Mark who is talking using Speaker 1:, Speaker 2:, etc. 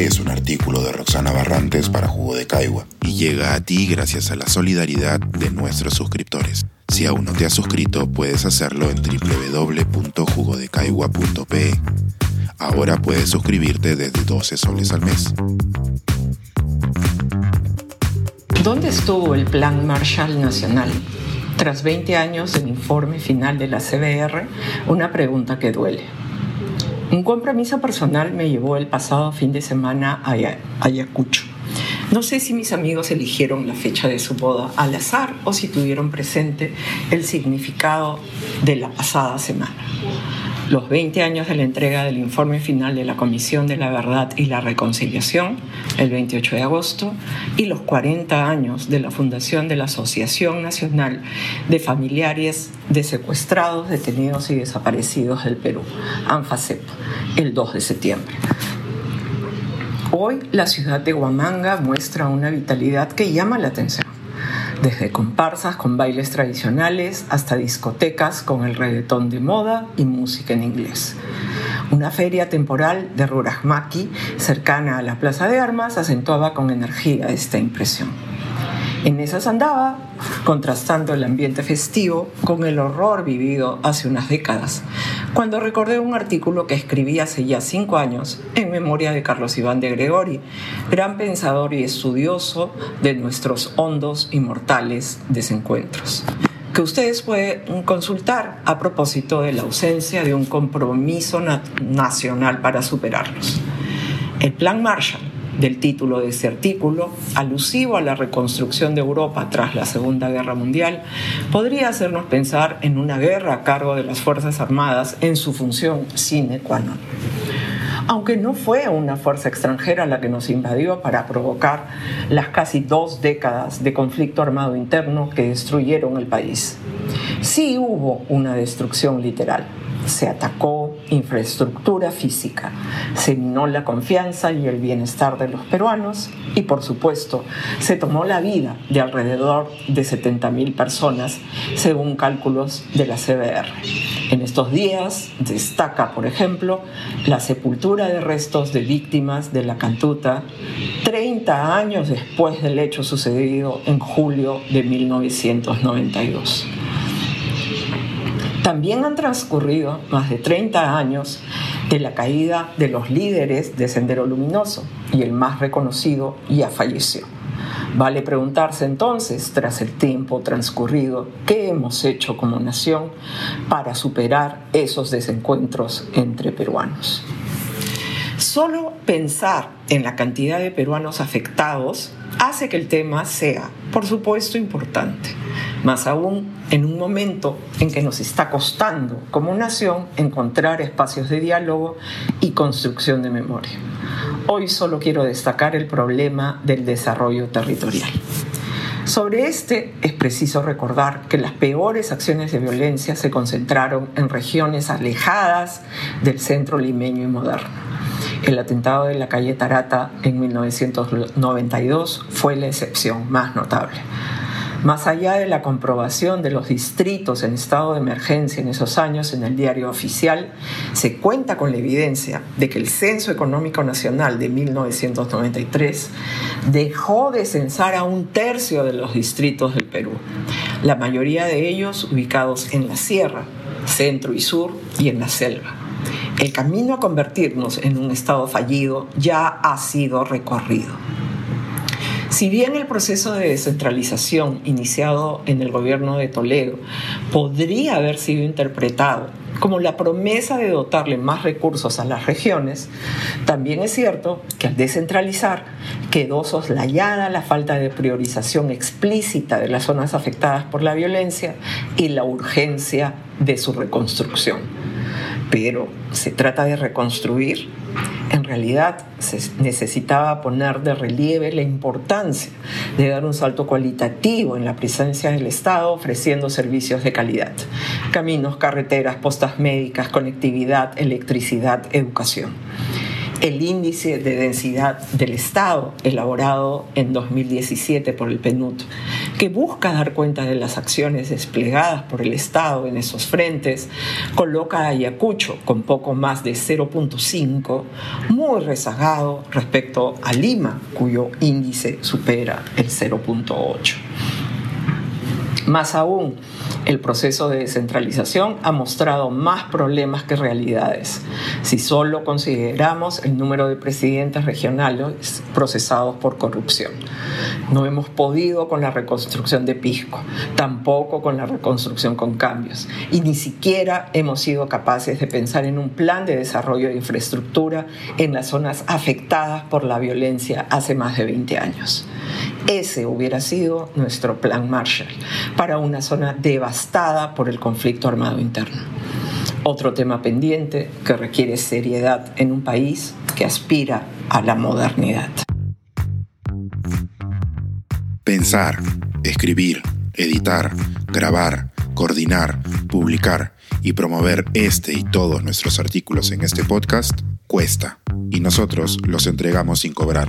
Speaker 1: Es un artículo de Roxana Barrantes para Jugo de Caigua y llega a ti gracias a la solidaridad de nuestros suscriptores. Si aún no te has suscrito, puedes hacerlo en www.jugodecaigua.pe. Ahora puedes suscribirte desde 12 soles al mes.
Speaker 2: ¿Dónde estuvo el Plan Marshall Nacional? Tras 20 años del informe final de la CBR, una pregunta que duele. Un compromiso personal me llevó el pasado fin de semana a Ayacucho. No sé si mis amigos eligieron la fecha de su boda al azar o si tuvieron presente el significado de la pasada semana los 20 años de la entrega del informe final de la Comisión de la Verdad y la Reconciliación, el 28 de agosto, y los 40 años de la fundación de la Asociación Nacional de Familiares de Secuestrados, Detenidos y Desaparecidos del Perú, ANFACEP, el 2 de septiembre. Hoy la ciudad de Huamanga muestra una vitalidad que llama la atención desde comparsas con bailes tradicionales hasta discotecas con el reggaetón de moda y música en inglés. Una feria temporal de Rurajmaki, cercana a la Plaza de Armas, acentuaba con energía esta impresión. En esas andaba, contrastando el ambiente festivo con el horror vivido hace unas décadas, cuando recordé un artículo que escribí hace ya cinco años en memoria de Carlos Iván de Gregori, gran pensador y estudioso de nuestros hondos y mortales desencuentros que ustedes pueden consultar a propósito de la ausencia de un compromiso nacional para superarlos. El Plan Marshall del título de ese artículo, alusivo a la reconstrucción de Europa tras la Segunda Guerra Mundial, podría hacernos pensar en una guerra a cargo de las Fuerzas Armadas en su función sine qua non. Aunque no fue una fuerza extranjera la que nos invadió para provocar las casi dos décadas de conflicto armado interno que destruyeron el país, sí hubo una destrucción literal se atacó infraestructura física, se minó la confianza y el bienestar de los peruanos y por supuesto se tomó la vida de alrededor de 70.000 personas según cálculos de la CBR. En estos días destaca, por ejemplo, la sepultura de restos de víctimas de la Cantuta 30 años después del hecho sucedido en julio de 1992. También han transcurrido más de 30 años de la caída de los líderes de Sendero Luminoso y el más reconocido ya falleció. Vale preguntarse entonces, tras el tiempo transcurrido, qué hemos hecho como nación para superar esos desencuentros entre peruanos. Solo pensar en la cantidad de peruanos afectados hace que el tema sea, por supuesto, importante más aún en un momento en que nos está costando como nación encontrar espacios de diálogo y construcción de memoria. Hoy solo quiero destacar el problema del desarrollo territorial. Sobre este es preciso recordar que las peores acciones de violencia se concentraron en regiones alejadas del centro limeño y moderno. El atentado de la calle Tarata en 1992 fue la excepción más notable. Más allá de la comprobación de los distritos en estado de emergencia en esos años en el diario oficial, se cuenta con la evidencia de que el Censo Económico Nacional de 1993 dejó de censar a un tercio de los distritos del Perú, la mayoría de ellos ubicados en la sierra, centro y sur y en la selva. El camino a convertirnos en un Estado fallido ya ha sido recorrido. Si bien el proceso de descentralización iniciado en el gobierno de Toledo podría haber sido interpretado como la promesa de dotarle más recursos a las regiones, también es cierto que al descentralizar quedó soslayada la falta de priorización explícita de las zonas afectadas por la violencia y la urgencia de su reconstrucción. Pero se trata de reconstruir en realidad se necesitaba poner de relieve la importancia de dar un salto cualitativo en la presencia del Estado ofreciendo servicios de calidad. Caminos, carreteras, postas médicas, conectividad, electricidad, educación el índice de densidad del Estado elaborado en 2017 por el PNUD, que busca dar cuenta de las acciones desplegadas por el Estado en esos frentes, coloca a Ayacucho con poco más de 0.5, muy rezagado respecto a Lima, cuyo índice supera el 0.8. Más aún, el proceso de descentralización ha mostrado más problemas que realidades, si solo consideramos el número de presidentes regionales procesados por corrupción. No hemos podido con la reconstrucción de Pisco, tampoco con la reconstrucción con cambios, y ni siquiera hemos sido capaces de pensar en un plan de desarrollo de infraestructura en las zonas afectadas por la violencia hace más de 20 años. Ese hubiera sido nuestro plan Marshall para una zona devastada por el conflicto armado interno. Otro tema pendiente que requiere seriedad en un país que aspira a la modernidad.
Speaker 1: Pensar, escribir, editar, grabar, coordinar, publicar y promover este y todos nuestros artículos en este podcast cuesta y nosotros los entregamos sin cobrar.